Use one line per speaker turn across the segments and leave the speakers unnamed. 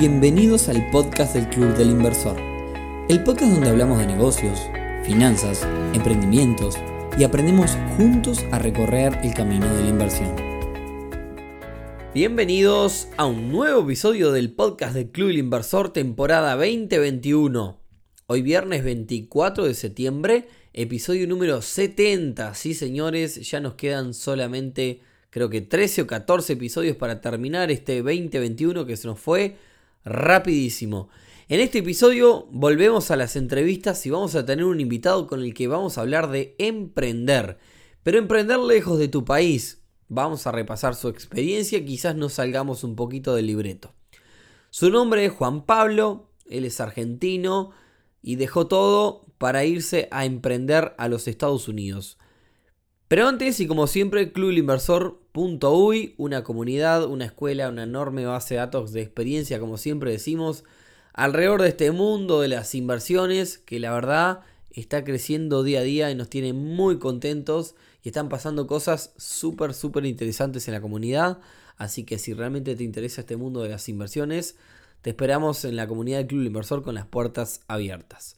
Bienvenidos al podcast del Club del Inversor, el podcast donde hablamos de negocios, finanzas, emprendimientos y aprendemos juntos a recorrer el camino de la inversión. Bienvenidos a un nuevo episodio del podcast del Club del Inversor temporada 2021. Hoy viernes 24 de septiembre, episodio número 70. Sí señores, ya nos quedan solamente creo que 13 o 14 episodios para terminar este 2021 que se nos fue rapidísimo. En este episodio volvemos a las entrevistas y vamos a tener un invitado con el que vamos a hablar de emprender. Pero emprender lejos de tu país. Vamos a repasar su experiencia, quizás nos salgamos un poquito del libreto. Su nombre es Juan Pablo, él es argentino y dejó todo para irse a emprender a los Estados Unidos. Pero antes, y como siempre, clubinversor.uy, una comunidad, una escuela, una enorme base de datos de experiencia, como siempre decimos, alrededor de este mundo de las inversiones, que la verdad está creciendo día a día y nos tiene muy contentos y están pasando cosas súper, súper interesantes en la comunidad. Así que si realmente te interesa este mundo de las inversiones, te esperamos en la comunidad del Club Inversor con las puertas abiertas.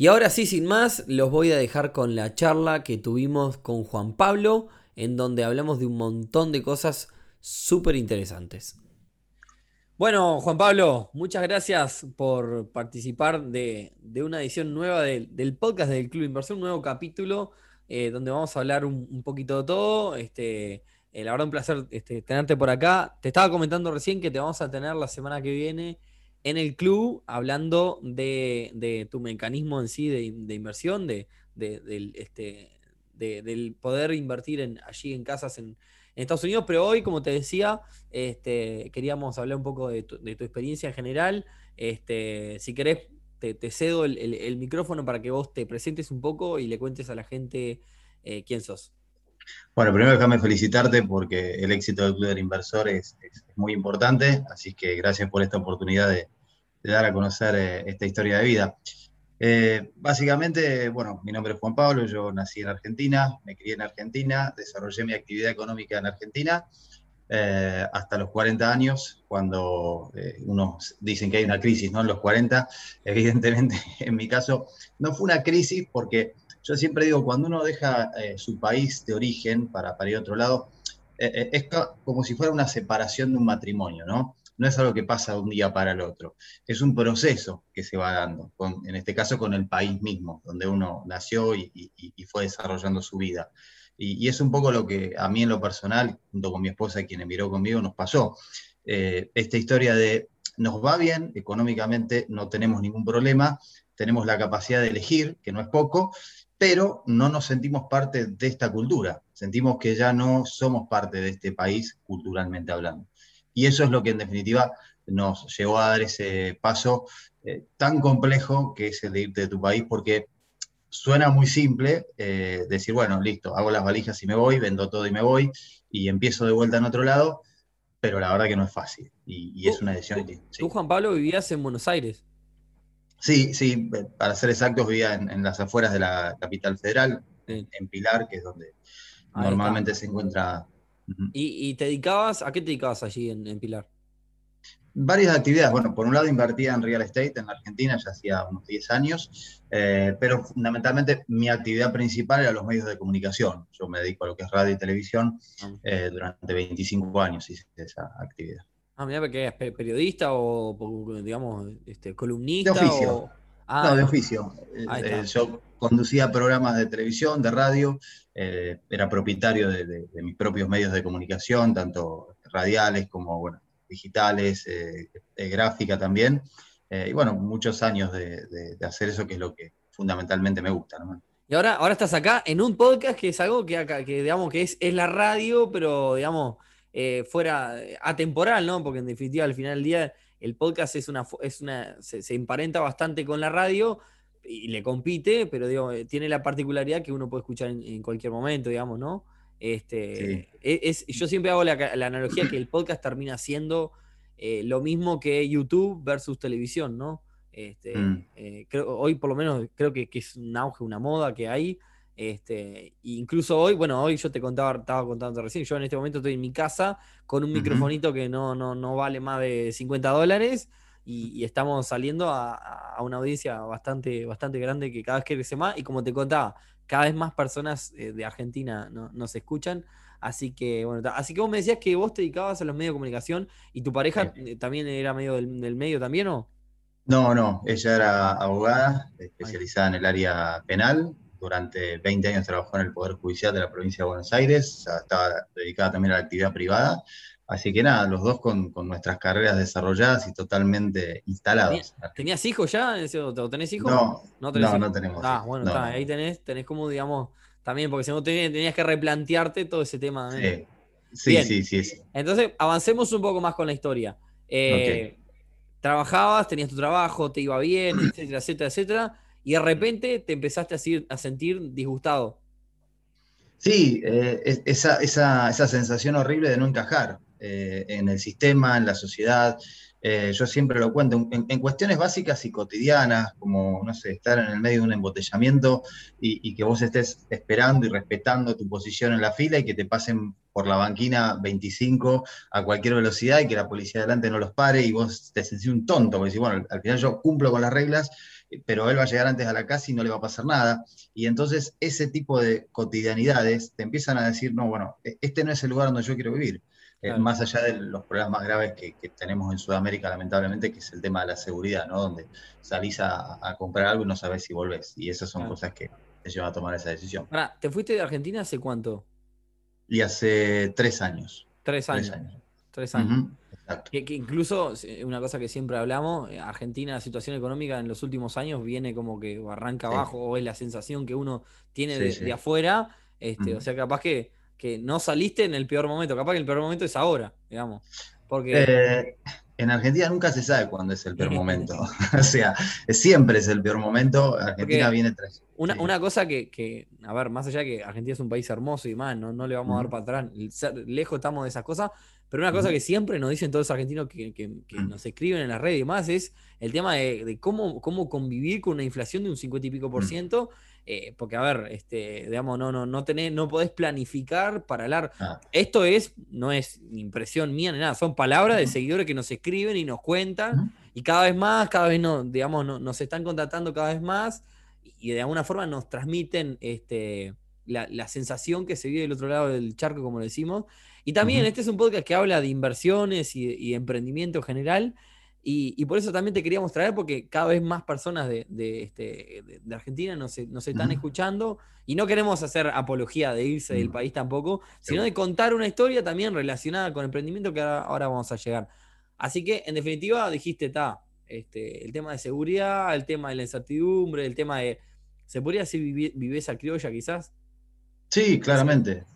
Y ahora sí, sin más, los voy a dejar con la charla que tuvimos con Juan Pablo, en donde hablamos de un montón de cosas súper interesantes. Bueno, Juan Pablo, muchas gracias por participar de, una edición nueva del podcast del Club Inversión, un nuevo capítulo eh, donde vamos a hablar un, poquito de todo. Este, eh, la verdad, un placer este, tenerte por acá. Te estaba comentando recién que te vamos a tener la semana que viene en el club hablando de, tu mecanismo en sí de, inversión, de, este, del poder invertir en, allí en casas en, Estados Unidos, pero hoy, como te decía, este, queríamos hablar un poco de tu, experiencia en general. Este, si querés, te, cedo el, micrófono para que vos te presentes un poco y le cuentes a la gente eh, quién sos.
Bueno, primero déjame felicitarte porque el éxito del Club del Inversor es, muy importante, así que gracias por esta oportunidad de, dar a conocer eh, esta historia de vida. Eh, básicamente, bueno, mi nombre es Juan Pablo, yo nací en Argentina, me crié en Argentina, desarrollé mi actividad económica en Argentina eh, hasta los 40 años, cuando unos dicen que hay una crisis, ¿no? En los 40, evidentemente, en mi caso, no fue una crisis porque yo siempre digo, cuando uno deja eh, su país de origen para, ir a otro lado, eh, eh, es como si fuera una separación de un matrimonio, ¿no? No es algo que pasa de un día para el otro, es un proceso que se va dando, en este caso con el país mismo, donde uno nació y, fue desarrollando su vida. Y, es un poco lo que a mí en lo personal, junto con mi esposa, quien emigró conmigo, nos pasó. esta historia de nos va bien económicamente, no tenemos ningún problema, tenemos la capacidad de elegir, que no es poco, pero no nos sentimos parte de esta cultura, sentimos que ya no somos parte de este país culturalmente hablando. Y eso es lo que en definitiva nos llevó a dar ese paso eh, tan complejo que es el de irte de tu país, porque suena muy simple eh, decir, bueno, listo, hago las valijas y me voy, vendo todo y me voy, y empiezo de vuelta en otro lado, pero la verdad que no es fácil, y, es una decisión.
Tú, Juan Pablo, vivías en Buenos Aires.
Sí, sí, para ser exactos, vivía en, las afueras de la capital federal, en Pilar, que es donde normalmente se encuentra.
¿Y, te dedicabas, a qué te dedicabas allí en, Pilar?
Varias actividades. Bueno, por un lado invertía en real estate en Argentina ya hacía unos 10 años, eh, pero fundamentalmente mi actividad principal era los medios de comunicación. Yo me dedico a lo que es radio y televisión. Ah. Eh, durante 25 años hice esa actividad.
Ah, mira, porque es periodista o, digamos, este, columnista.
De oficio. Ah, no, de oficio. Eh, yo conducía programas de televisión, de radio, eh, era propietario de, mis propios medios de comunicación, tanto radiales como bueno, digitales, eh, gráfica también. y bueno, muchos años de, hacer eso, que es lo que fundamentalmente me gusta.
Y ahora, ahora estás acá en un podcast que es algo que, que digamos, que es, es la radio, pero digamos eh, fuera eh, atemporal, ¿no? Porque en definitiva al final del día el podcast es una, es una se, emparenta bastante con la radio y le compite, pero digo, eh, tiene la particularidad que uno puede escuchar en, cualquier momento, digamos, ¿no? Este, e, es, yo siempre hago la, analogía que el podcast termina siendo lo mismo que YouTube versus televisión, ¿no? Este, mm. hoy por lo menos creo que, que, es un auge, una moda que hay, este, incluso hoy, bueno, hoy yo te contaba, estaba contando recién, yo en este momento estoy en mi casa con un microfonito que no, no, no vale más de 50 dólares, y, estamos saliendo a, una audiencia bastante, bastante grande que cada vez crece más y como te contaba, cada vez más personas eh, de Argentina nos escuchan. Así que, bueno, así que vos me decías que vos te dedicabas a los medios de comunicación y tu pareja eh, también era medio del, medio también, ¿o?
No, no, ella era abogada, especializada en el área penal. Durante 20 años trabajó en el Poder Judicial de la provincia de Buenos Aires, estaba dedicada también a la actividad privada. Así que nada, los dos con, nuestras carreras desarrolladas y totalmente instalados.
¿Tenías hijos ya? ¿O tenés hijos?
No, no, tenemos.
Ah, bueno, ahí tenés, tenés como, digamos, también, porque si no tenías que replantearte todo ese tema.
Sí, sí, sí, sí,
Entonces, avancemos un poco más con la historia. Eh, trabajabas, tenías tu trabajo, te iba bien, etcétera, etcétera, etcétera, y de repente te empezaste a, sentir disgustado.
Sí, eh, esa, esa, esa, sensación horrible de no encajar eh, en el sistema, en la sociedad. Eh, yo siempre lo cuento, en, cuestiones básicas y cotidianas, como, no sé, estar en el medio de un embotellamiento y, que vos estés esperando y respetando tu posición en la fila y que te pasen por la banquina 25 a cualquier velocidad y que la policía adelante no los pare y vos te sentís un tonto, porque bueno, al final yo cumplo con las reglas, pero él va a llegar antes a la casa y no le va a pasar nada. Y entonces ese tipo de cotidianidades te empiezan a decir, no, bueno, e, este no es el lugar donde yo quiero vivir. Eh, más allá de los problemas más graves que, tenemos en Sudamérica, lamentablemente, que es el tema de la seguridad, ¿no? Donde salís a, comprar algo y no sabes si volvés. Y esas son cosas que te llevan a tomar esa decisión.
Ahora, ¿te fuiste de Argentina hace cuánto?
Y hace tres años.
Tres años. Tres años. Que, incluso, una cosa que siempre hablamos, eh, Argentina, la situación económica en los últimos años viene como que arranca abajo, o es la sensación que uno tiene de, afuera. Este, O sea, capaz que que no saliste en el peor momento. Capaz que el peor momento es ahora, digamos. Porque...
Eh, en Argentina nunca se sabe cuándo es el peor momento. o sea, siempre es el peor momento. Argentina viene tras.
Una, una cosa que, a ver, más allá de que Argentina es un país hermoso y más, no, no le vamos a dar para atrás. Lejos estamos de esas cosas. Pero una cosa que siempre nos dicen todos los argentinos que, nos escriben en las redes y más es el tema de, cómo, cómo convivir con una inflación de un 50 y pico por ciento eh, porque, a ver, este, digamos, no, no, no, tenés, no podés planificar para hablar. Ah. Esto es, no es impresión mía ni nada, son palabras de seguidores que nos escriben y nos cuentan, y cada vez más, cada vez no, digamos, no, nos están contratando cada vez más, y de alguna forma nos transmiten este, la, sensación que se vive del otro lado del charco, como decimos. Y también, este es un podcast que habla de inversiones y, y emprendimiento en general. Y, por eso también te queríamos traer, porque cada vez más personas de, este, de, Argentina nos, están escuchando y no queremos hacer apología de irse del país tampoco, sino de contar una historia también relacionada con emprendimiento que ahora, vamos a llegar. Así que, en definitiva, dijiste, está, este, el tema de seguridad, el tema de la incertidumbre, el tema de, ¿se podría decir viveza criolla quizás?
Sí, claramente.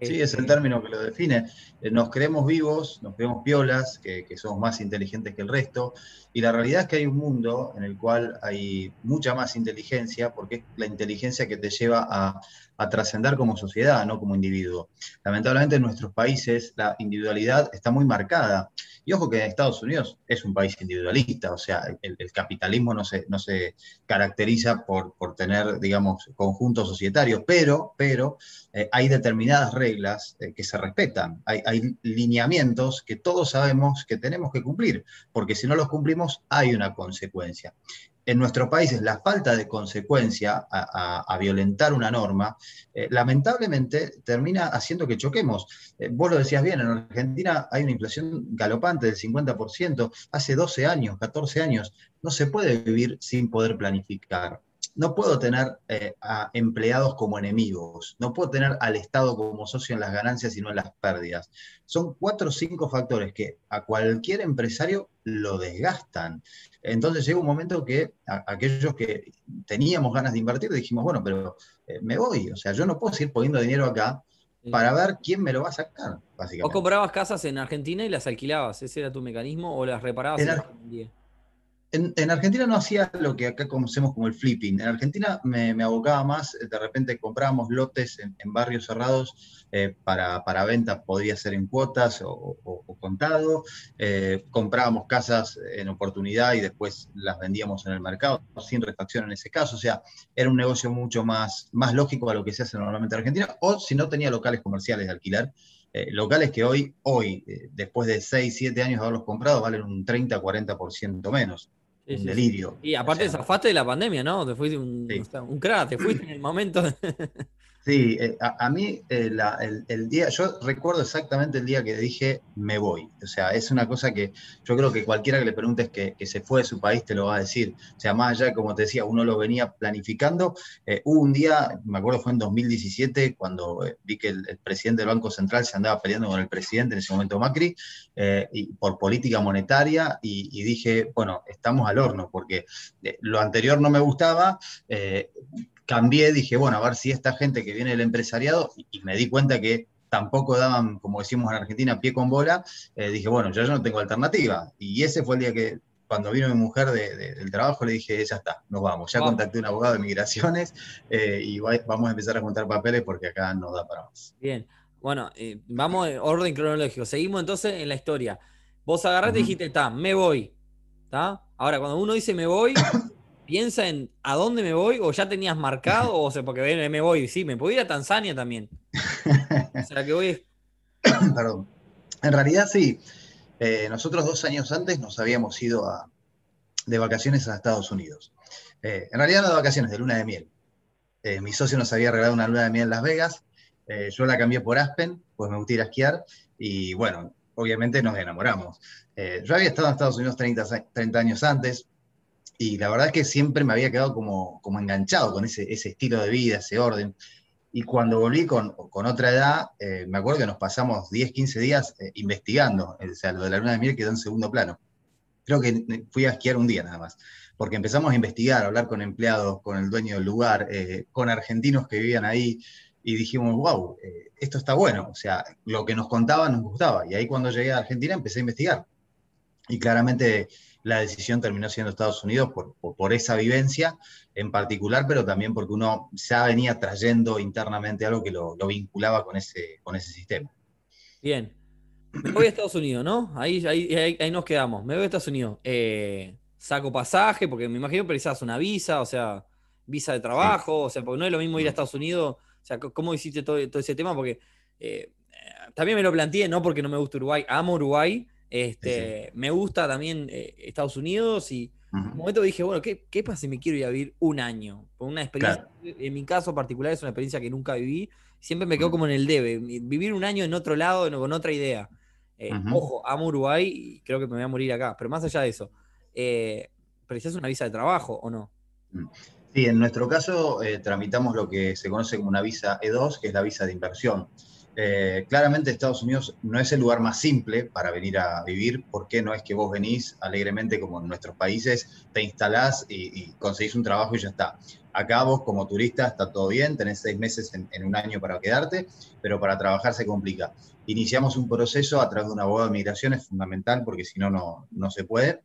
Sí, es el término que lo define. Eh, nos creemos vivos, nos creemos piolas, que, somos más inteligentes que el resto, y la realidad es que hay un mundo en el cual hay mucha más inteligencia, porque es la inteligencia que te lleva a, a trascender como sociedad, no como individuo. Lamentablemente en nuestros países la individualidad está muy marcada. Y ojo que Estados Unidos es un país individualista, o sea, el, capitalismo no se, no se caracteriza por, por, tener, digamos, conjuntos societarios, pero, pero eh, hay determinadas reglas eh, que se respetan, hay lineamientos que todos sabemos que tenemos que cumplir, porque si no los cumplimos hay una consecuencia en nuestros países la falta de consecuencia a, violentar una norma, eh, lamentablemente termina haciendo que choquemos. Eh, vos lo decías bien, en Argentina hay una inflación galopante del 50%, hace 12 años, 14 años, no se puede vivir sin poder planificar no puedo tener eh, a empleados como enemigos, no puedo tener al Estado como socio en las ganancias y no en las pérdidas. Son cuatro o cinco factores que a cualquier empresario lo desgastan. Entonces llega un momento que aquellos que teníamos ganas de invertir dijimos, bueno, pero eh, me voy, o sea, yo no puedo seguir poniendo dinero acá para ver quién me lo va a sacar, básicamente.
¿O comprabas casas en Argentina y las alquilabas? ¿Ese era tu mecanismo? ¿O las reparabas en, Argentina?
En, Argentina no hacía lo que acá conocemos como el flipping. En Argentina me, abocaba más, de repente comprábamos lotes en, barrios cerrados eh, para, venta, podría ser en cuotas o, contado. Eh, comprábamos casas en oportunidad y después las vendíamos en el mercado, sin refacción en ese caso. O sea, era un negocio mucho más, más lógico a lo que se hace normalmente en Argentina. O si no tenía locales comerciales de alquiler, locales que hoy, hoy después de 6, 7 años de haberlos comprado, valen un 30, 40% menos. Un delirio.
Y aparte, o zafaste de la pandemia, ¿no? Te fuiste un, un crack, te fuiste en el momento.
Sí, eh, a, mí eh, el, día, yo recuerdo exactamente el día que dije me voy. O sea, es una cosa que yo creo que cualquiera que le preguntes que, se fue de su país te lo va a decir. O sea, más allá, como te decía, uno lo venía planificando. Eh, hubo un día, me acuerdo fue en 2017, cuando vi que el, presidente del Banco Central se andaba peleando con el presidente en ese momento Macri, por política monetaria, y, dije, bueno, estamos al horno, porque lo anterior no me gustaba cambié, dije, bueno, a ver si esta gente que viene del empresariado, y, me di cuenta que tampoco daban, como decimos en Argentina, pie con bola, eh, dije, bueno, yo ya no tengo alternativa. Y ese fue el día que, cuando vino mi mujer del trabajo, le dije, ya está, nos vamos. Ya contacté a un abogado de migraciones eh, y vamos a empezar a juntar papeles porque acá no da para más.
Bien, bueno, eh, vamos en orden cronológico. Seguimos entonces en la historia. Vos agarraste y dijiste, está, me voy. ¿Está? Ahora, cuando uno dice me voy, piensa en a dónde me voy o ya tenías marcado, o sea, porque me voy, sí, me puedo ir a Tanzania también. o sea, que voy.
Perdón. En realidad sí. Eh, nosotros dos años antes nos habíamos ido de vacaciones a Estados Unidos. Eh, en realidad no de vacaciones, de luna de miel. Eh, mi socio nos había regalado una luna de miel en Las Vegas. yo la cambié por Aspen, pues me gusta ir a esquiar. Y bueno, obviamente nos enamoramos. yo había estado en Estados Unidos 30, 30 años antes, y la verdad que siempre me había quedado como, como enganchado con ese, ese estilo de vida, ese orden. Y cuando volví con, con otra edad, eh, me acuerdo que nos pasamos 10, 15 días eh, investigando, o sea, lo de la luna de miel quedó en segundo plano. Creo que fui a esquiar un día nada más, porque empezamos a investigar, a hablar con empleados, con el dueño del lugar, eh, con argentinos que vivían ahí, y dijimos, wow, esto está bueno, o sea, lo que nos contaban nos gustaba. Y ahí cuando llegué a Argentina empecé a investigar. Y claramente la decisión terminó siendo Estados Unidos por, por, esa vivencia en particular, pero también porque uno ya venía trayendo internamente algo que lo, vinculaba con ese, con ese sistema.
Bien. Me voy a Estados Unidos, ¿no? Ahí, ahí, ahí, nos quedamos. Me voy a Estados Unidos. Eh, saco pasaje, porque me imagino que precisas una visa, o sea, visa de trabajo, o sea, porque no es lo mismo ir a Estados Unidos. O sea, ¿cómo hiciste todo, todo ese tema? Porque eh, también me lo planteé, no porque no me gusta Uruguay, amo Uruguay, este, Me gusta también eh, Estados Unidos y en un momento dije, bueno, ¿qué, ¿qué, pasa si me quiero ir a vivir un año? Por una experiencia, en mi caso particular es una experiencia que nunca viví, siempre me quedo como en el debe, vivir un año en otro lado, con otra idea. Eh, ojo, amo Uruguay y creo que me voy a morir acá, pero más allá de eso, eh, ¿precisas una visa de trabajo o no?
Mm. Sí, en nuestro caso eh, tramitamos lo que se conoce como una visa E2, que es la visa de inversión. Eh, claramente Estados Unidos no es el lugar más simple para venir a vivir, porque no es que vos venís alegremente como en nuestros países, te instalás y, conseguís un trabajo y ya está. Acá vos como turista está todo bien, tenés seis meses en, un año para quedarte, pero para trabajar se complica. Iniciamos un proceso a través de un abogado de migración, es fundamental porque si no, no se puede,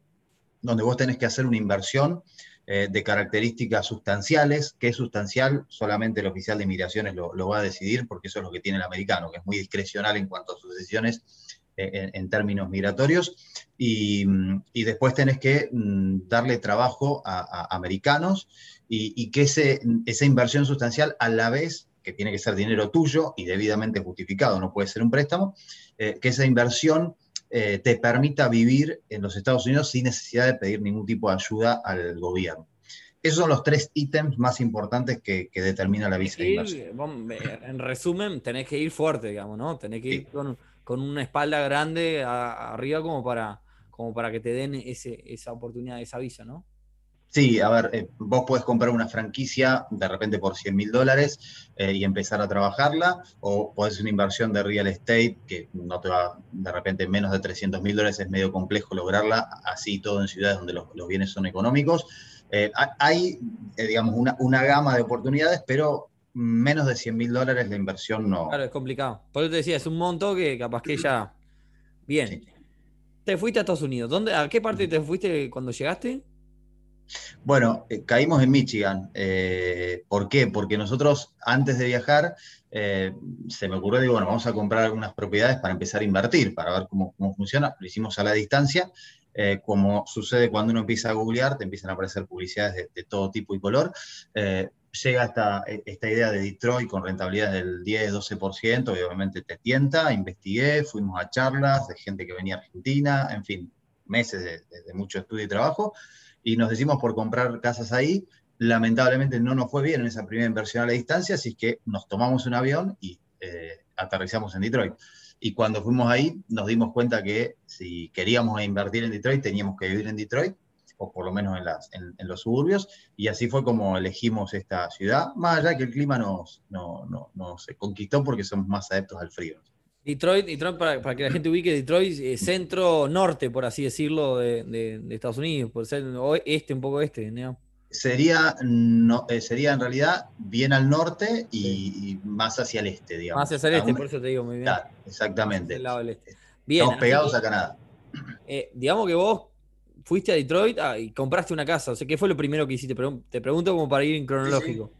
donde vos tenés que hacer una inversión eh, de características sustanciales. ¿Qué es sustancial? Solamente el oficial de inmigraciones lo, va a decidir, porque eso es lo que tiene el americano, que es muy discrecional en cuanto a sus decisiones eh, en, términos migratorios. Y, después tenés que mm, darle trabajo a, americanos y, que ese, esa inversión sustancial a la vez que tiene que ser dinero tuyo y debidamente justificado, no puede ser un préstamo, eh, que esa inversión eh, te permita vivir en los Estados Unidos sin necesidad de pedir ningún tipo de ayuda al gobierno. Esos son los tres ítems más importantes que, determina la visa de inversión.
En resumen, tenés que ir fuerte, digamos, ¿no? Tenés que ir con, una espalda grande arriba como para, como para que te den esa oportunidad, esa visa, ¿no?
Sí, a ver, eh, vos podés comprar una franquicia de repente por 100 mil dólares eh, y empezar a trabajarla, o podés una inversión de real estate que no te va, de repente menos de 300 mil dólares es medio complejo lograrla, así todo en ciudades donde los, bienes son económicos. Eh, hay, digamos, una, una gama de oportunidades, pero menos de 100 mil dólares la inversión no.
Claro, es complicado. Por eso te decía, es un monto que capaz que ya. Bien. Te fuiste a Estados Unidos. ¿Dónde, ¿A qué parte te fuiste cuando llegaste?
Bueno, eh, caímos en Michigan. Eh, ¿Por qué? Porque nosotros antes de viajar eh, se me ocurrió, digo, bueno, vamos a comprar algunas propiedades para empezar a invertir, para ver cómo, funciona. Lo hicimos a la distancia. como sucede cuando uno empieza a googlear, te empiezan a aparecer publicidades de, todo tipo y color. llega esta, esta idea de Detroit con rentabilidad del 10-12%, obviamente te tienta, investigué, fuimos a charlas de gente que venía a Argentina, en fin, meses de, mucho estudio y trabajo, y nos decimos por comprar casas ahí. Lamentablemente no nos fue bien en esa primera inversión a la distancia, así que nos tomamos un avión y eh, aterrizamos en Detroit. Y cuando fuimos ahí nos dimos cuenta que si queríamos invertir en Detroit teníamos que vivir en Detroit o por lo menos en, las, en, los suburbios, y así fue como elegimos esta ciudad, más allá que el clima nos, no, no, nos conquistó porque somos más adeptos al frío.
Detroit, Detroit para, para, que la gente ubique, Detroit es centro-norte, por así decirlo, de, de, Estados Unidos, por ser este, un poco este, ¿no?
Sería, no, eh, sería en realidad bien al norte y, más hacia el este, digamos.
Más hacia el este, por eso te digo muy bien.
Claro, exactamente.
Lado del este.
Bien, Estamos pegados a Canadá.
Eh, digamos que vos fuiste a Detroit ah, y compraste una casa. O sea, ¿qué fue lo primero que hiciste? Te pregunto como para ir en cronológico.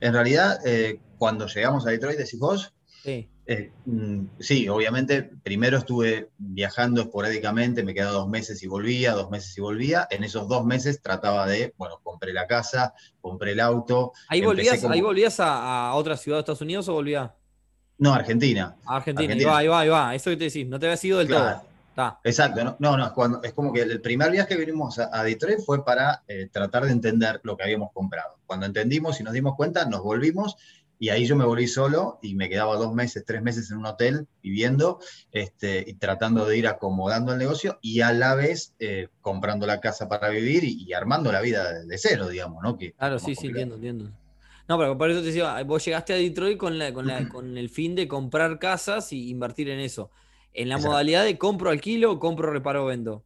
En realidad, eh, cuando llegamos a Detroit, decís vos. Sí. Eh, mm, sí, obviamente, primero estuve viajando esporádicamente, me quedaba dos meses y volvía, dos meses y volvía. En esos dos meses trataba de, bueno, compré la casa, compré el auto.
¿Ahí volvías, ¿ahí volvías a, otra ciudad de Estados Unidos o volvías?
No, Argentina.
Argentina, Argentina. Ahí va, ahí va, Eso que te decís, no te había sido del todo.
Exacto, no, no, no, es, cuando, es como que el primer viaje que vinimos a, Detroit fue para eh, tratar de entender lo que habíamos comprado. Cuando entendimos y nos dimos cuenta, nos volvimos y ahí yo me volví solo y me quedaba dos meses, tres meses en un hotel viviendo este, y tratando de ir acomodando el negocio y a la vez eh, comprando la casa para vivir y, armando la vida de, cero, digamos, ¿no? Que,
claro, sí, sí, entiendo, entiendo. No, pero por eso te decía, vos llegaste a Detroit con, la, con, la, con el fin de comprar casas y invertir en eso en la modalidad de compro, alquilo, compro, reparo, vendo.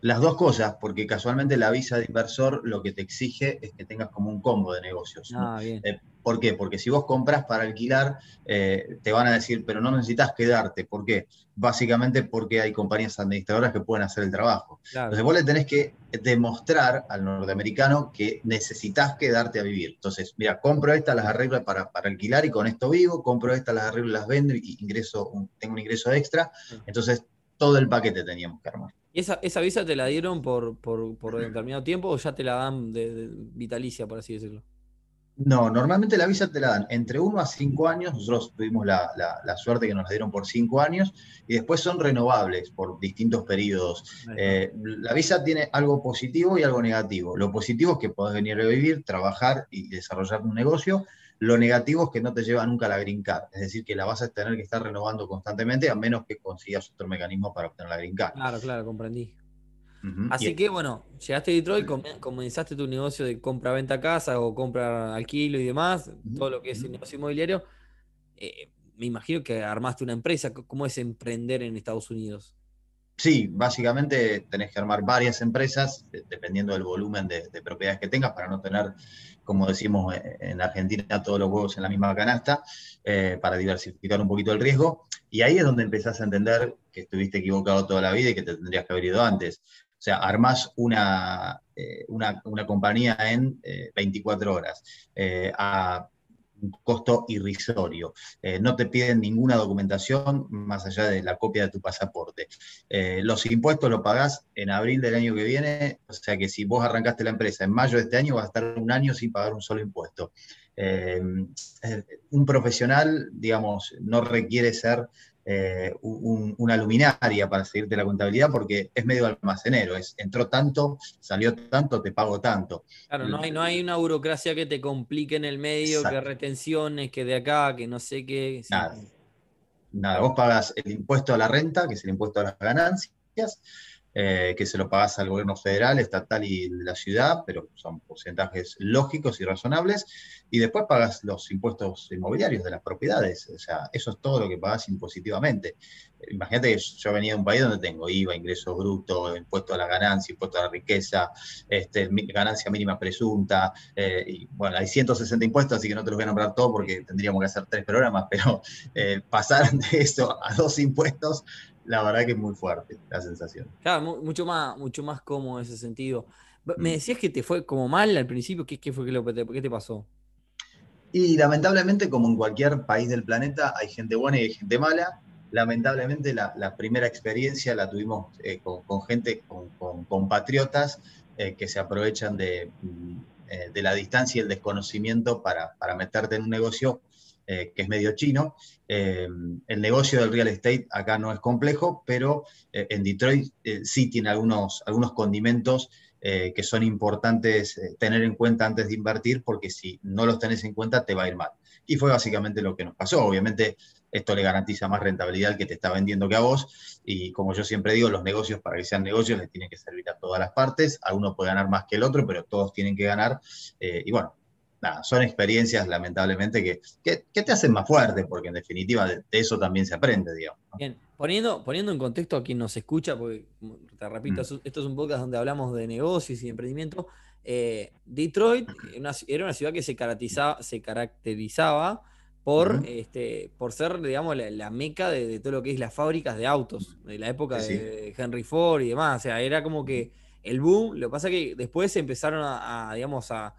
Las dos cosas, porque casualmente la visa de inversor lo que te exige es que tengas como un combo de negocios. Ah, bien. Eh, ¿Por qué? Porque si vos compras para alquilar, eh, te van a decir, pero no necesitas quedarte. ¿Por qué? Básicamente porque hay compañías administradoras que pueden hacer el trabajo. Entonces vos le tenés que demostrar al norteamericano que necesitas quedarte a vivir. Entonces, mira, compro estas, las arreglo para, alquilar y con esto vivo, compro estas, las arreglo, las vendo y ingreso, tengo un ingreso extra. Entonces, todo el paquete teníamos que armar.
¿Y esa, esa visa te la dieron por, por, determinado tiempo o ya te la dan de vitalicia, por así decirlo?
No, normalmente la visa te la dan entre uno a cinco años. Nosotros tuvimos la, suerte que nos la dieron por cinco años y después son renovables por distintos periodos. Eh, la visa tiene algo positivo y algo negativo. Lo positivo es que podés venir a vivir, trabajar y desarrollar un negocio. Lo negativo es que no te lleva nunca a la green card, es decir, que la vas a tener que estar renovando constantemente a menos que consigas otro mecanismo para obtener la green card.
Claro, claro, comprendí. Así que bueno, llegaste a Detroit, comenzaste tu negocio de compra-venta casa o compra alquilo y demás, todo lo que es el negocio inmobiliario. Eh, me imagino que armaste una empresa. ¿Cómo es emprender en Estados Unidos?
Sí, básicamente tenés que armar varias empresas, dependiendo del volumen de, propiedades que tengas, para no tener, como decimos eh, en Argentina, todos los huevos en la misma canasta, eh, para diversificar un poquito el riesgo. Y ahí es donde empezás a entender que estuviste equivocado toda la vida y que te tendrías que haber ido antes. O sea, armás una, eh, una, compañía en 24 eh, horas eh, a un costo irrisorio. no te piden ninguna documentación más allá de la copia de tu pasaporte. los impuestos los pagás en abril del año que viene, o sea que si vos arrancaste la empresa en mayo de este año, vas a estar un año sin pagar un solo impuesto. un profesional, digamos, no requiere ser eh, una luminaria para seguirte la contabilidad porque es medio almacenero, es entró tanto, salió tanto, te pago tanto.
Claro, no hay, no hay una burocracia que te complique en el medio, que retenciones, que de acá, que no sé qué.
Nada. Nada, vos pagas el impuesto a la renta, que es el impuesto a las ganancias, eh, que se lo pagas al gobierno federal, estatal y de la ciudad, pero son porcentajes lógicos y razonables, y después pagas los impuestos inmobiliarios de las propiedades, o sea, eso es todo lo que pagas impositivamente. Imagínate que yo venía de un país donde tengo IVA, ingreso bruto, impuesto a la ganancia, impuesto a la riqueza, este, ganancia mínima presunta, eh, bueno, hay 160 impuestos, así que no te los voy a nombrar todos porque tendríamos que hacer tres programas, pero eh, pasar de eso a dos impuestos la verdad que es muy fuerte la sensación.
Claro, mucho más, mucho más cómodo en ese sentido. Me mm. decías que te fue como mal al principio, ¿qué, qué fue que te, qué te pasó?
Y lamentablemente, como en cualquier país del planeta, hay gente buena y hay gente mala. Lamentablemente, la, primera experiencia la tuvimos eh, con, gente, con, compatriotas eh, que se aprovechan de, eh, de la distancia y el desconocimiento para, meterte en un negocio que es medio chino. el negocio del real estate acá no es complejo, pero en Detroit sí tiene algunos, algunos condimentos que son importantes tener en cuenta antes de invertir, porque si no los tenés en cuenta te va a ir mal. Y fue básicamente lo que nos pasó. Obviamente esto le garantiza más rentabilidad al que te está vendiendo que a vos. Y como yo siempre digo, los negocios, para que sean negocios, les tienen que servir a todas las partes. Alguno puede ganar más que el otro, pero todos tienen que ganar. Eh, y bueno, nada, son experiencias, lamentablemente, que, que, te hacen más fuerte, porque en definitiva de, eso también se aprende, digamos.
Bien, poniendo, poniendo en contexto a quien nos escucha, porque te repito, mm. esto es un podcast donde hablamos de negocios y de emprendimiento. Eh, Detroit era una ciudad que se caracterizaba, se caracterizaba por, este, por ser, digamos, la, meca de, todo lo que es las fábricas de autos, de la época de Henry Ford y demás. O sea, era como que el boom. Lo que pasa es que después se empezaron a, digamos, a,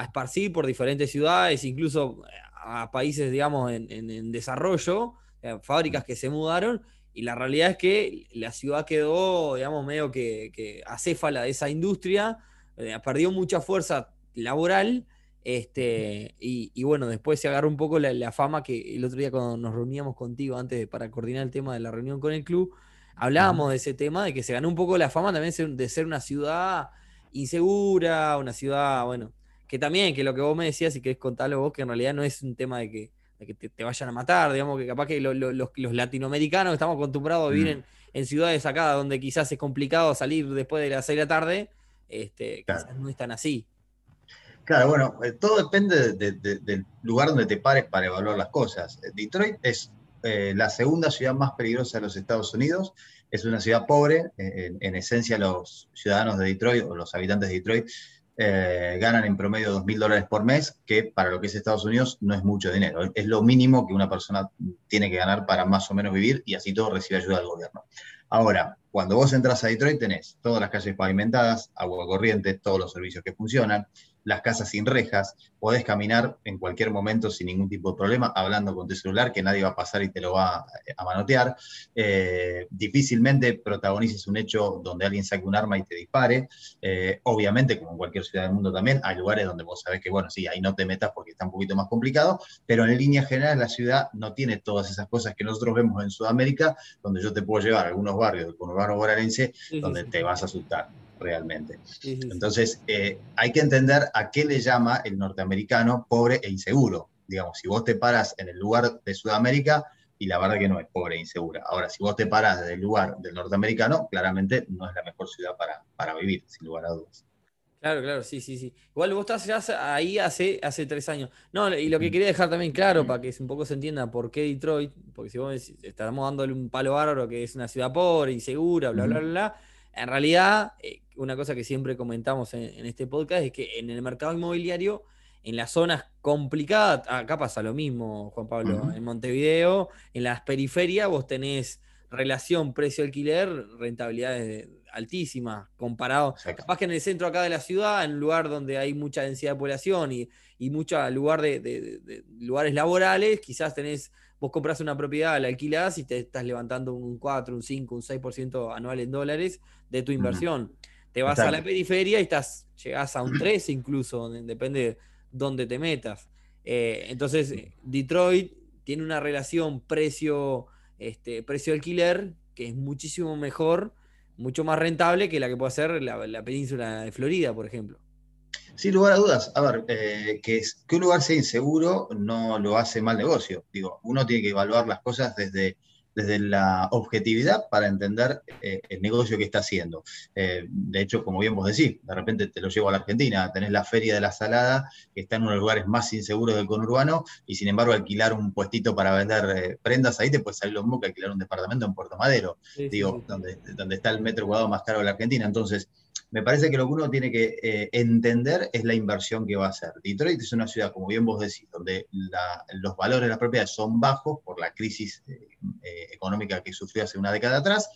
esparcir por diferentes ciudades, incluso a países, digamos, en, desarrollo, fábricas que se mudaron. Y la realidad es que la ciudad quedó, digamos, medio que, que acéfala de esa industria, eh, perdió mucha fuerza laboral este, y, bueno, después se agarró un poco la, fama que el otro día cuando nos reuníamos contigo antes para coordinar el tema de la reunión con el club, hablábamos de ese tema, de que se ganó un poco la fama también de ser una ciudad insegura, una ciudad, bueno, que también, que lo que vos me decías y querés contarlo vos, que en realidad no es un tema de que, que te, vayan a matar, digamos que capaz que los, latinoamericanos estamos acostumbrados a vivir en, ciudades acá donde quizás es complicado salir después de las 6 de la tarde, este, quizás no es tan así.
Claro, bueno, eh, todo depende del lugar donde te pares para evaluar las cosas. Eh, Detroit es eh, la segunda ciudad más peligrosa de los Estados Unidos. Es una ciudad pobre. en, esencia, los ciudadanos de Detroit o los habitantes de Detroit ganan en promedio 2.000 dólares por mes, que para lo que es Estados Unidos no es mucho dinero. Es lo mínimo que una persona tiene que ganar para más o menos vivir y así todo recibe ayuda del gobierno. Ahora, cuando vos entras a Detroit tenés todas las calles pavimentadas, agua corriente, todos los servicios que funcionan, las casas sin rejas, podés caminar en cualquier momento sin ningún tipo de problema, hablando con tu celular, que nadie va a pasar y te lo va a manotear. Eh, difícilmente protagonices un hecho donde alguien saque un arma y te dispare. Eh, obviamente, como en cualquier ciudad del mundo también, hay lugares donde vos sabés que, bueno, sí, ahí no te metas porque está un poquito más complicado, pero en línea general la ciudad no tiene todas esas cosas que nosotros vemos en Sudamérica, donde yo te puedo llevar a algunos barrios del conurbano bonaerense donde te vas a asustar realmente. Entonces, eh, hay que entender a qué le llama el norteamericano pobre e inseguro. Digamos, si vos te paras en el lugar de Sudamérica, y la verdad que no es pobre e insegura. Ahora, si vos te paras desde el lugar del norteamericano, claramente no es la mejor ciudad para, para vivir, sin lugar a dudas.
Claro, claro, sí, sí, sí. Igual vos estás ya ahí hace, hace tres años. No, y lo que quería dejar también claro, para que un poco se entienda por qué Detroit, porque si vos estamos dándole un palo bárbaro que es una ciudad pobre, insegura, bla, bla, bla, bla, en realidad, eh, una cosa que siempre comentamos en, este podcast es que en el mercado inmobiliario, en las zonas complicadas, acá pasa lo mismo, Juan Pablo, en Montevideo, en las periferias vos tenés relación precio-alquiler, rentabilidades altísimas, comparado, capaz que en el centro acá de la ciudad, en un lugar donde hay mucha densidad de población y, y mucho lugar de, lugares laborales, quizás tenés vos compras una propiedad, la alquilás y te estás levantando un 4, un 5, un 6% anual en dólares de tu inversión. Te vas a la periferia y estás, llegás a un 3 incluso, depende de dónde te metas. Eh, entonces, Detroit tiene una relación precio, este, precio alquiler que es muchísimo mejor, mucho más rentable que la que puede ser la península de Florida, por ejemplo.
Sin lugar a dudas, a ver, eh, que, que, un lugar sea inseguro no lo hace mal negocio. Digo, uno tiene que evaluar las cosas desde, desde la objetividad para entender eh, el negocio que está haciendo. Eh, de hecho, como bien vos decís, de repente te lo llevo a la Argentina, tenés la Feria de la Salada, que está en uno de los lugares más inseguros del conurbano, y sin embargo alquilar un puestito para vender prendas ahí te puede salir lo mismo que alquilar un departamento en Puerto Madero, digo, Donde, donde está el metro cuadrado más caro de la Argentina. Entonces, me parece que lo que uno tiene que eh, entender es la inversión que va a hacer. Detroit es una ciudad, como bien vos decís, donde los valores de las propiedades son bajos por la crisis eh, eh, económica que sufrió hace una década atrás,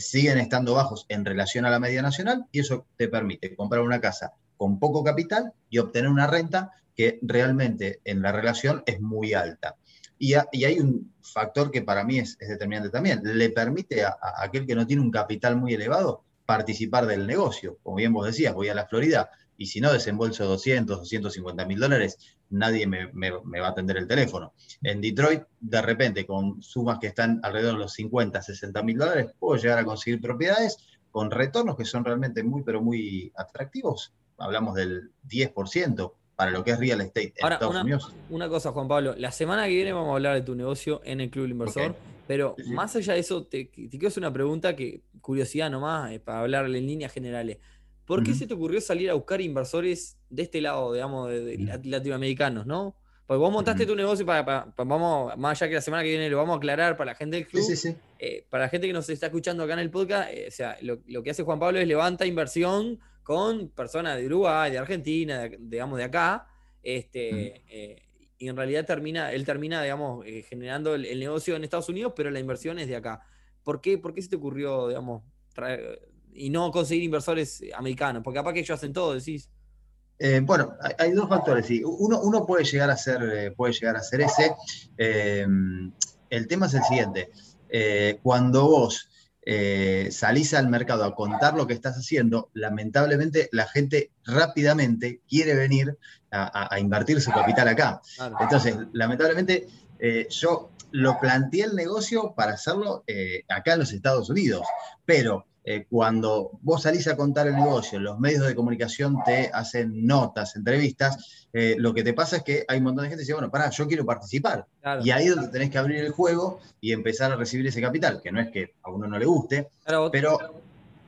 siguen estando bajos en relación a la media nacional y eso te permite comprar una casa con poco capital y obtener una renta que realmente en la relación es muy alta. Y, hay un factor que para mí es, determinante también. Le permite a, aquel que no tiene un capital muy elevado participar del negocio. Como bien vos decías, voy a la Florida, y si no desembolso 200, 250 mil dólares, nadie me, va a atender el teléfono. En Detroit, de repente, con sumas que están alrededor de los 50, 60 mil dólares, puedo llegar a conseguir propiedades con retornos que son realmente muy, pero muy atractivos. Hablamos del 10% para lo que es real estate en Estados
una,
Unidos.
Una cosa, Juan Pablo, la semana que viene vamos a hablar de tu negocio en el Club Inversor, pero más allá de eso, te, quiero hacer una pregunta que, curiosidad nomás, eh, para hablarle en líneas generales. ¿Por qué se te ocurrió salir a buscar inversores de este lado, digamos, de, latinoamericanos, no? Porque vos montaste tu negocio para, vamos, más allá que la semana que viene lo vamos a aclarar para la gente del club. Eh, para la gente que nos está escuchando acá en el podcast, eh, o sea, lo, que hace Juan Pablo es levanta inversión con personas de Uruguay, de Argentina, digamos, de acá. Este, eh, y en realidad termina, él termina, digamos, generando el, negocio en Estados Unidos, pero la inversión es de acá. ¿Por qué, por qué se te ocurrió, digamos, traer, y no conseguir inversores americanos? Porque capaz que ellos hacen todo, decís.
Eh, bueno, hay, dos factores. Sí. Uno, uno, puede, llegar a ser, eh, puede llegar a ser ese. Eh, el tema es el siguiente. cuando vos salís al mercado a contar lo que estás haciendo, lamentablemente la gente rápidamente quiere venir a, invertir su capital acá. Entonces, lamentablemente, yo lo planteé el negocio para hacerlo acá en los Estados Unidos, pero eh, cuando vos salís a contar el negocio, los medios de comunicación te hacen notas, entrevistas, eh, lo que te pasa es que hay un montón de gente que dice, bueno, pará, yo quiero participar. Y ahí es donde tenés que abrir el juego y empezar a recibir ese capital, que no es que a uno no le guste, pero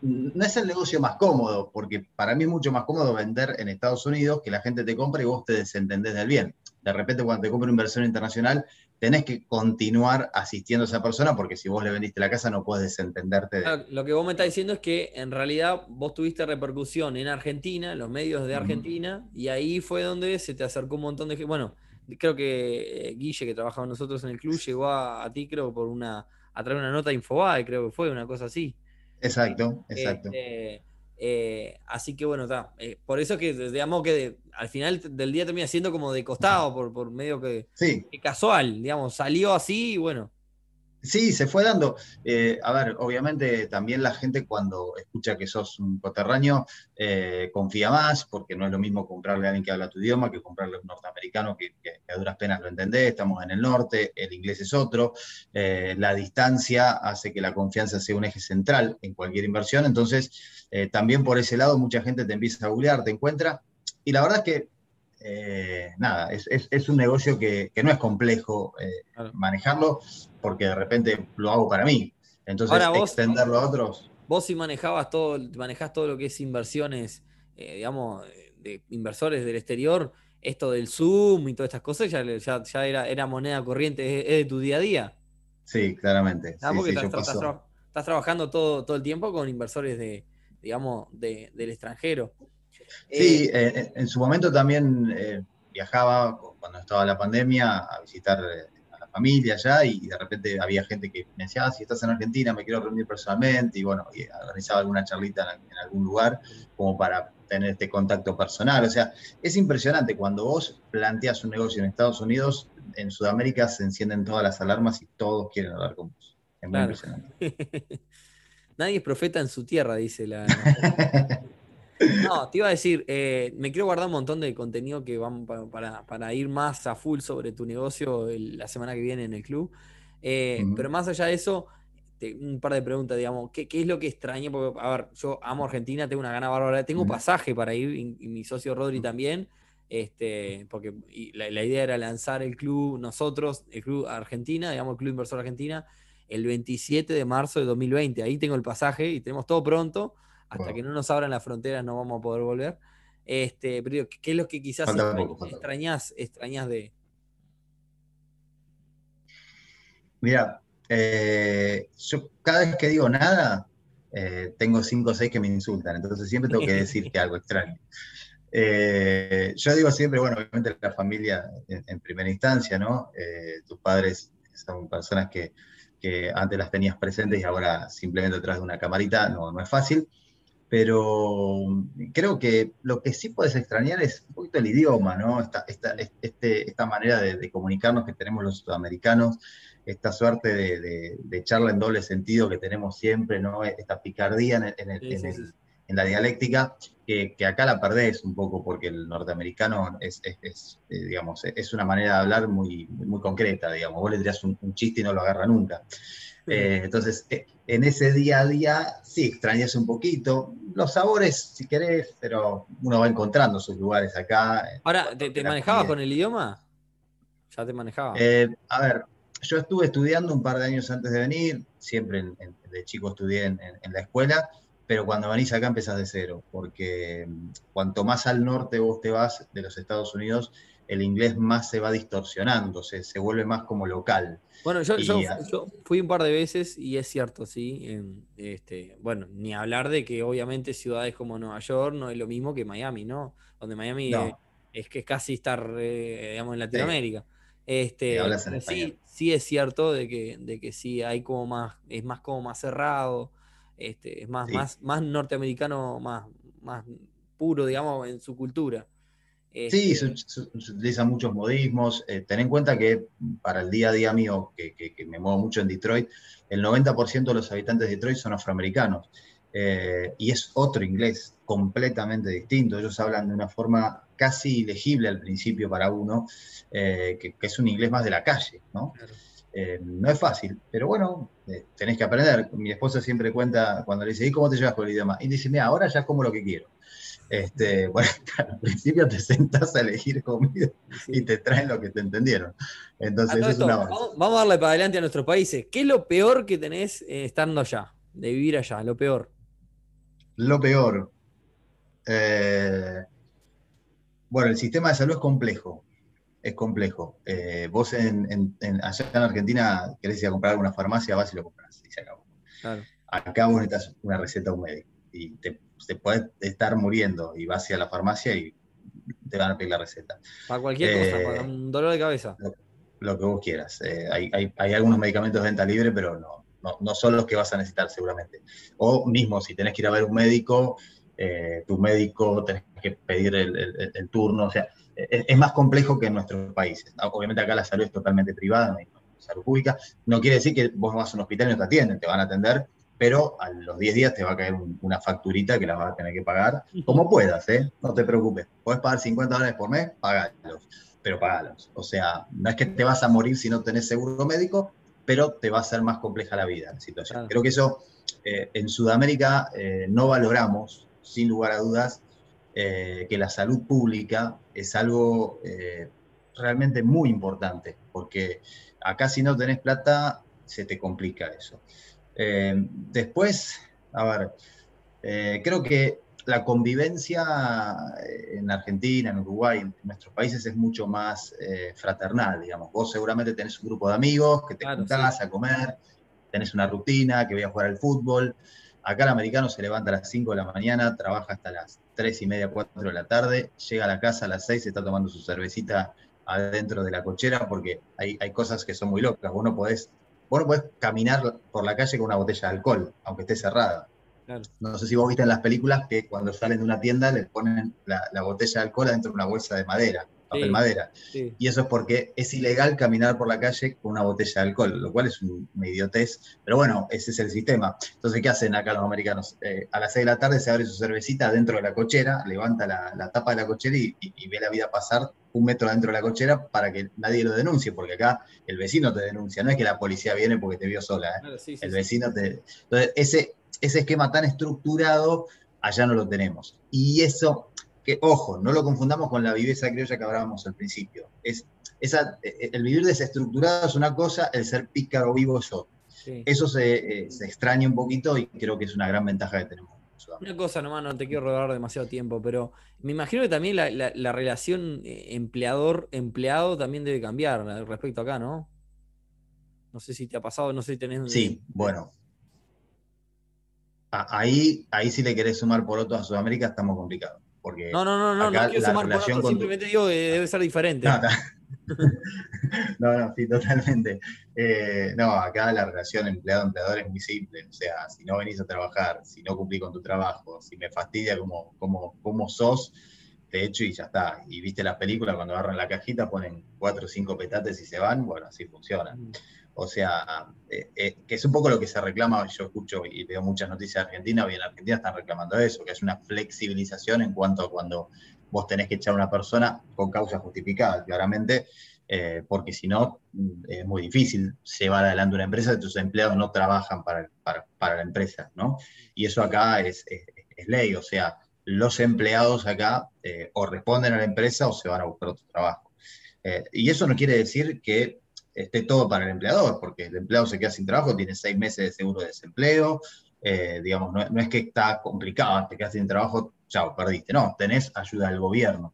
no es el negocio más cómodo, porque para mí es mucho más cómodo vender en Estados Unidos que la gente te compra y vos te desentendés del bien. De repente cuando te compra una inversión internacional, tenés que continuar asistiendo a esa persona porque si vos le vendiste la casa no puedes desentenderte de...
lo que vos me estás diciendo es que en realidad vos tuviste repercusión en Argentina, en los medios de Argentina, y ahí fue donde se te acercó un montón de gente. Bueno, creo que eh, Guille, que trabajaba con nosotros en el club, llegó a, ti, creo, por una, a traer una nota de Infobae, creo que fue, una cosa así.
Exacto, exacto.
Este, eh, así que bueno, está. Eh, por eso que digamos que al final del día termina siendo como de costado, por, por medio que, casual, digamos, salió así y bueno.
Sí, se fue dando. Eh, a ver, obviamente también la gente cuando escucha que sos un coterráneo confía más, porque no es lo mismo comprarle a alguien que habla tu idioma que comprarle a un norteamericano que, a duras penas lo entendés, estamos en el norte, el inglés es otro, la distancia hace que la confianza sea un eje central en cualquier inversión, entonces eh, también por ese lado mucha gente te empieza a googlear, te encuentra. Y la verdad es que, eh, nada, es, un negocio que, no es complejo eh, manejarlo porque de repente lo hago para mí. Entonces, extenderlo a otros.
Vos si manejabas todo, manejás todo lo que es inversiones, digamos, de inversores del exterior, esto del Zoom y todas estas cosas ya, ya, era, era, moneda corriente, es, de tu día a día.
Sí, claramente.
Ah, sí, estás, trabajando todo, todo el tiempo con inversores de, digamos, de, del extranjero.
Sí, eh, eh, en su momento también eh, viajaba cuando estaba la pandemia a visitar a la familia allá y de repente había gente que me decía, ah, si estás en Argentina me quiero reunir personalmente y bueno, y organizaba alguna charlita en, algún lugar como para tener este contacto personal. O sea, es impresionante cuando vos planteas un negocio en Estados Unidos, en Sudamérica se encienden todas las alarmas y todos quieren hablar con vos. Es muy impresionante.
Nadie es profeta en su tierra, dice la. No, te iba a decir, eh, me quiero guardar un montón de contenido que van para, ir más a full sobre tu negocio la semana que viene en el club. Eh, pero más allá de eso, un par de preguntas, digamos, ¿qué, es lo que extraña? Porque, a ver, yo amo Argentina, tengo una gana bárbara, tengo pasaje para ir, y, mi socio Rodri también, este, porque la, la, idea era lanzar el club nosotros, el club Argentina, digamos, el Club Inversor Argentina, el 27 de marzo de 2020. Ahí tengo el pasaje y tenemos todo pronto. Hasta que no nos abran las fronteras no vamos a poder volver. Este, pero ¿qué es lo que quizás extrañas, extrañas de?
Mira, eh, yo cada vez que digo nada, eh, tengo cinco o seis que me insultan, entonces siempre tengo que decir que algo extraño. Eh, yo digo siempre, bueno, obviamente la familia en primera instancia, ¿no? tus padres son personas que, que antes las tenías presentes y ahora simplemente detrás de una camarita, no, no es fácil. Pero creo que lo que sí puedes extrañar es un poquito el idioma, ¿no? Esta, esta, este, esta manera de, comunicarnos que tenemos los sudamericanos, esta suerte de, de, charla en doble sentido que tenemos siempre, ¿no? Esta picardía en el, en la dialéctica, que, acá la perdés un poco porque el norteamericano es, es, eh, digamos, es una manera de hablar muy, muy concreta, digamos. Vos le dirás un, chiste y no lo agarra nunca. Eh, entonces, eh, en ese día a día sí extrañas un poquito. Los sabores, si querés, pero uno va encontrando sus lugares acá.
Ahora, ¿te, manejabas con el idioma? ¿Ya te manejabas?
a ver, yo estuve estudiando un par de años antes de venir, siempre de chico estudié en, la escuela, pero cuando venís acá empezás de cero, porque mm, cuanto más al norte vos te vas de los Estados Unidos, el inglés más se va distorsionando, se, se vuelve más como local.
Bueno, yo, fui un par de veces y es cierto, sí. este, bueno, ni hablar de que obviamente ciudades como Nueva York no es lo mismo que Miami, ¿no? Donde Miami es, que es casi estar, eh, digamos, en Latinoamérica. Este, sí, sí es cierto de que, de que sí hay como más, es más como más cerrado este, es más, más, más norteamericano, más, más puro, digamos, en su cultura.
Sí, este se, utilizan muchos modismos. Eh, ten en cuenta que para el día a día mío, que, me muevo mucho en Detroit, el 90% de los habitantes de Detroit son afroamericanos. Eh, y es otro inglés completamente distinto. Ellos hablan de una forma casi ilegible al principio para uno, eh, que, es un inglés más de la calle, ¿no? Eh, no es fácil, pero bueno, eh, tenés que aprender. Mi esposa siempre cuenta cuando le dice, ¿y cómo te llevas con el idioma? Y dice, mira, ahora ya como lo que quiero. Este, bueno, al principio te sentás a elegir comida y te traen lo que te entendieron. Entonces, es una
vamos, vamos, a darle para adelante a nuestros países. ¿Qué es lo peor que tenés eh, estando allá, de vivir allá? Lo peor.
Lo peor. bueno, el sistema de salud es complejo es complejo. Eh, vos en, allá en Argentina querés ir a comprar alguna farmacia, vas y lo compras y se acabó. Acá vos necesitas una receta de un médico y te, te podés estar muriendo y vas a la farmacia y te van a pedir la receta.
Para cualquier cosa, eh, para un dolor de cabeza.
Lo, que vos quieras. Eh, hay, hay, hay, algunos medicamentos de venta libre, pero no, no, no, son los que vas a necesitar seguramente. O mismo, si tenés que ir a ver un médico, tu médico tenés que pedir el, el, el turno, o sea, es, más complejo que en nuestros países. Obviamente acá la salud es totalmente privada, no hay salud pública. No quiere decir que vos vas a un hospital y no te atienden, te van a atender, pero a los 10 días te va a caer una facturita que la vas a tener que pagar como puedas, ¿eh? No te preocupes. Puedes pagar 50 dólares por mes, pagalos, pero pagalos. O sea, no es que te vas a morir si no tenés seguro médico, pero te va a ser más compleja la vida, la situación. Creo que eso eh, en Sudamérica eh, no valoramos, sin lugar a dudas, eh, que la salud pública es algo realmente muy importante, porque acá si no tenés plata, se te complica eso. Eh, después, a ver, creo que la convivencia en Argentina, en Uruguay, en nuestros países es mucho más fraternal, digamos. Vos seguramente tenés un grupo de amigos que te juntás a comer, tenés una rutina, que voy a jugar al fútbol. Acá el americano se levanta a las 5 de la mañana, trabaja hasta las 3 y media, 4 de la tarde, llega a la casa a las 6, está tomando su cervecita adentro de la cochera porque hay, hay cosas que son muy locas. Vos no, podés, vos podés caminar por la calle con una botella de alcohol, aunque esté cerrada. No sé si vos viste en las películas que cuando salen de una tienda le ponen la, la botella de alcohol adentro de una bolsa de madera papel madera. Y eso es porque es ilegal caminar por la calle con una botella de alcohol, lo cual es una idiotez. Pero bueno, ese es el sistema. Entonces, ¿qué hacen acá los americanos? Eh, a las 6 de la tarde se abre su cervecita dentro de la cochera, levanta la, tapa de la cochera y, ve la vida pasar un metro dentro de la cochera para que nadie lo denuncie, porque acá el vecino te denuncia, no es que la policía viene porque te vio sola, ¿eh? el vecino te... Entonces, ese, ese esquema tan estructurado, allá no lo tenemos. Y eso que, ojo, no lo confundamos con la viveza criolla que hablábamos al principio. Es, esa, eh, el vivir desestructurado es una cosa, el ser pícaro vivo es otra. Eso se, eh, se, extraña un poquito y creo que es una gran ventaja que tenemos.
Una cosa nomás, no te quiero robar demasiado tiempo, pero me imagino que también la, la, relación eh, empleador-empleado también debe cambiar respecto acá, ¿no? No sé si te ha pasado, no sé si tenés...
Sí, bueno. Ahí, ahí si le querés sumar por otro a Sudamérica estamos complicados
no, no, no, no, no quiero sumar por simplemente digo que debe ser diferente.
No, no, sí, totalmente. Eh, no, acá la relación empleado-empleador es muy simple. O sea, si no venís a trabajar, si no cumplís con tu trabajo, si me fastidia como, como, como sos, te echo y ya está. Y viste las películas, cuando agarran la cajita, ponen cuatro o cinco petates y se van, bueno, así funciona. Mm. O sea, eh, eh, que es un poco lo que se reclama, yo escucho y veo muchas noticias de Argentina, y en Argentina están reclamando eso, que es una flexibilización en cuanto a cuando vos tenés que echar a una persona con causa justificada, claramente, eh, porque si no mm, es muy difícil llevar adelante una empresa, tus empleados no trabajan para, para, la empresa, ¿no? Y eso acá es, es, ley, o sea, los empleados acá o responden a la empresa o se van a buscar otro trabajo. y eso no quiere decir que esté todo para el empleador, porque el empleado se queda sin trabajo, tiene seis meses de seguro de desempleo, eh, digamos, no, es que está complicado, te quedas sin trabajo, chao, perdiste, no, tenés ayuda del gobierno.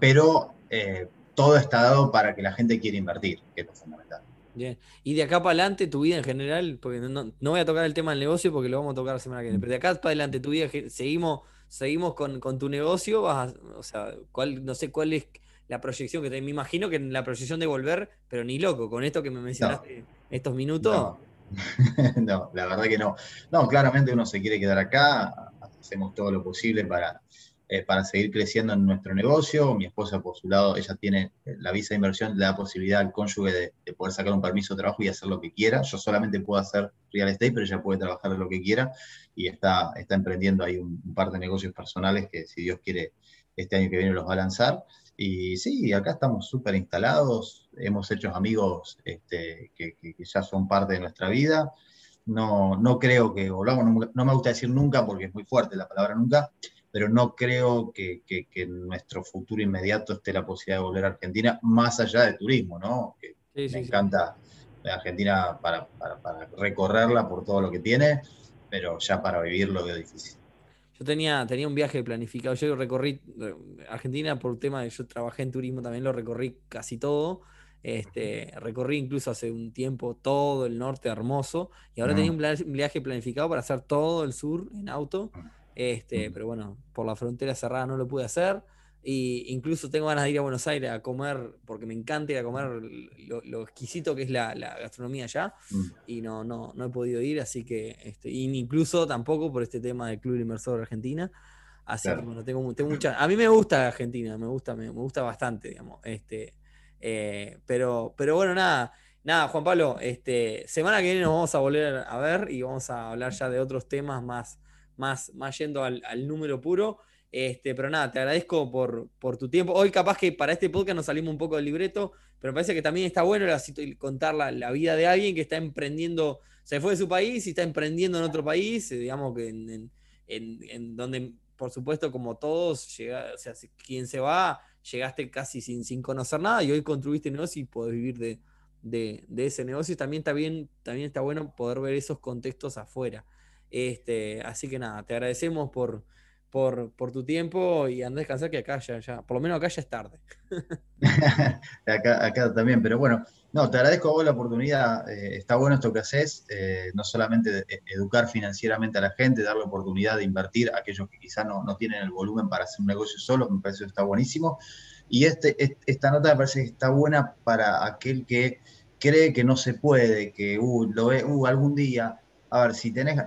Pero eh, todo está dado para que la gente quiera invertir, que es lo fundamental.
Bien. Y de acá para adelante, tu vida en general, porque no, voy a tocar el tema del negocio porque lo vamos a tocar la semana que viene, pero de acá para adelante, tu vida, seguimos, seguimos con, tu negocio, vas o sea, cuál, no sé cuál es la proyección que te, me imagino que en la proyección de volver, pero ni loco, con esto que me mencionaste estos minutos.
No. la verdad que no. No, claramente uno se quiere quedar acá, hacemos todo lo posible para, eh, para seguir creciendo en nuestro negocio. Mi esposa, por su lado, ella tiene eh, la visa de inversión, le da posibilidad al cónyuge de, poder sacar un permiso de trabajo y hacer lo que quiera. Yo solamente puedo hacer real estate, pero ella puede trabajar lo que quiera y está, está emprendiendo ahí un, par de negocios personales que, si Dios quiere, este año que viene los va a lanzar. Y sí, acá estamos súper instalados, hemos hecho amigos este, que, ya son parte de nuestra vida. No, no creo que volvamos, no, me gusta decir nunca porque es muy fuerte la palabra nunca, pero no creo que, en nuestro futuro inmediato esté la posibilidad de volver a Argentina, más allá de turismo, ¿no? Que me encanta Argentina para, para recorrerla por todo lo que tiene, pero ya para vivir lo veo difícil.
Yo tenía, tenía un viaje planificado. Yo recorrí eh, Argentina por tema de yo trabajé en turismo, también lo recorrí casi todo. Este, recorrí incluso hace un tiempo todo el norte hermoso. Y ahora tenía un viaje planificado para hacer todo el sur en auto. Este, pero bueno, por la frontera cerrada no lo pude hacer. Y incluso tengo ganas de ir a Buenos Aires a comer, porque me encanta ir a comer lo, exquisito que es la, gastronomía allá. Mm. Y no, no, no he podido ir, así que, este, incluso tampoco por este tema del Club Inversor Argentina. Así que bueno, tengo, tengo mucha. A mí me gusta Argentina, me gusta, me, gusta bastante, digamos. Este, eh, pero, pero bueno, nada. Nada, Juan Pablo, este, semana que viene nos vamos a volver a ver y vamos a hablar ya de otros temas más, más, más yendo al, al número puro. Este, pero nada, te agradezco por, por, tu tiempo. Hoy capaz que para este podcast nos salimos un poco del libreto, pero me parece que también está bueno contar la, vida de alguien que está emprendiendo, se fue de su país y está emprendiendo en otro país, eh, digamos que en, donde, por supuesto, como todos, llega, o sea, quien se va, llegaste casi sin, sin conocer nada y hoy construiste negocio y podés vivir de, de, ese negocio. También está también está bueno poder ver esos contextos afuera. Este, así que nada, te agradecemos por por, tu tiempo y anda a descansar que acá ya, ya, por lo menos acá ya es tarde.
acá, también, pero bueno, no, te agradezco a vos la oportunidad, eh, está bueno esto que haces, eh, no solamente eh, educar financieramente a la gente, darle oportunidad de invertir a aquellos que quizás no, no, tienen el volumen para hacer un negocio solo, me parece que está buenísimo. Y este, esta nota me parece que está buena para aquel que cree que no se puede, que uh, lo ve, uh, algún día, a ver, si tenés,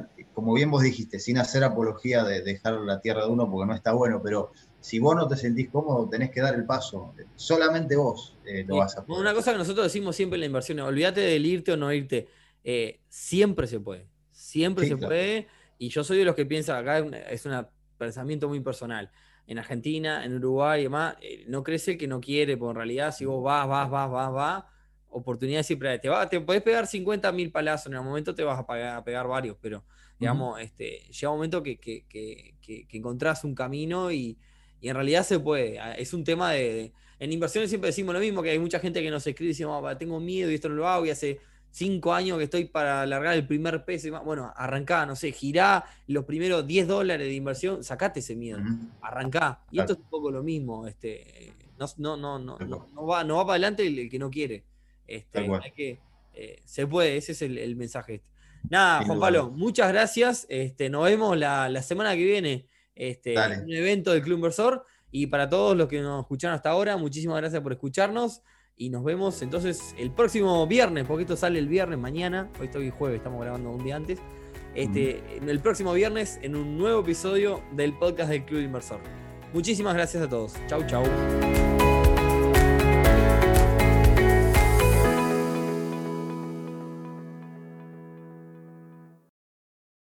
como bien vos dijiste, sin hacer apología de dejar la tierra de uno porque no está bueno, pero si vos no te sentís cómodo, tenés que dar el paso. Solamente vos eh, lo vas a
poder. Una cosa que nosotros decimos siempre en la inversión, olvídate del irte o no irte. Eh, siempre se puede. Siempre se puede. Y yo soy de los que piensan, acá es un pensamiento muy personal. En Argentina, en Uruguay y demás, eh, no crece que no quiere, porque en realidad si vos vas, vas, vas, vas, vas, oportunidad siempre te va, te podés pegar 50 mil palazos, en el momento te vas a, a pegar varios, pero digamos, este, llega un momento que, que, que, encontrás un camino y, y, en realidad se puede. Ah, es un tema de, En inversiones siempre decimos lo mismo, que hay mucha gente que nos escribe y decimos, ah, tengo miedo y esto no lo hago y hace cinco años que estoy para alargar el primer peso. Y Bueno, arrancá, no sé, girá los primeros 10 dólares de inversión, sacate ese miedo, arrancá. Y esto es un poco lo mismo, este, no, no, no, no, no, va, no va para adelante el que no quiere. Este, que, eh, se puede, ese es el, mensaje. Este. Nada, Juan Pablo, muchas gracias. Este, nos vemos la, semana que viene este, en un evento del Club Inversor. Y para todos los que nos escucharon hasta ahora, muchísimas gracias por escucharnos. Y nos vemos entonces el próximo viernes, porque esto sale el viernes mañana. Hoy estoy jueves, estamos grabando un día antes. Este, El próximo viernes en un nuevo episodio del podcast del Club Inversor. Muchísimas gracias a todos. Chau, chau.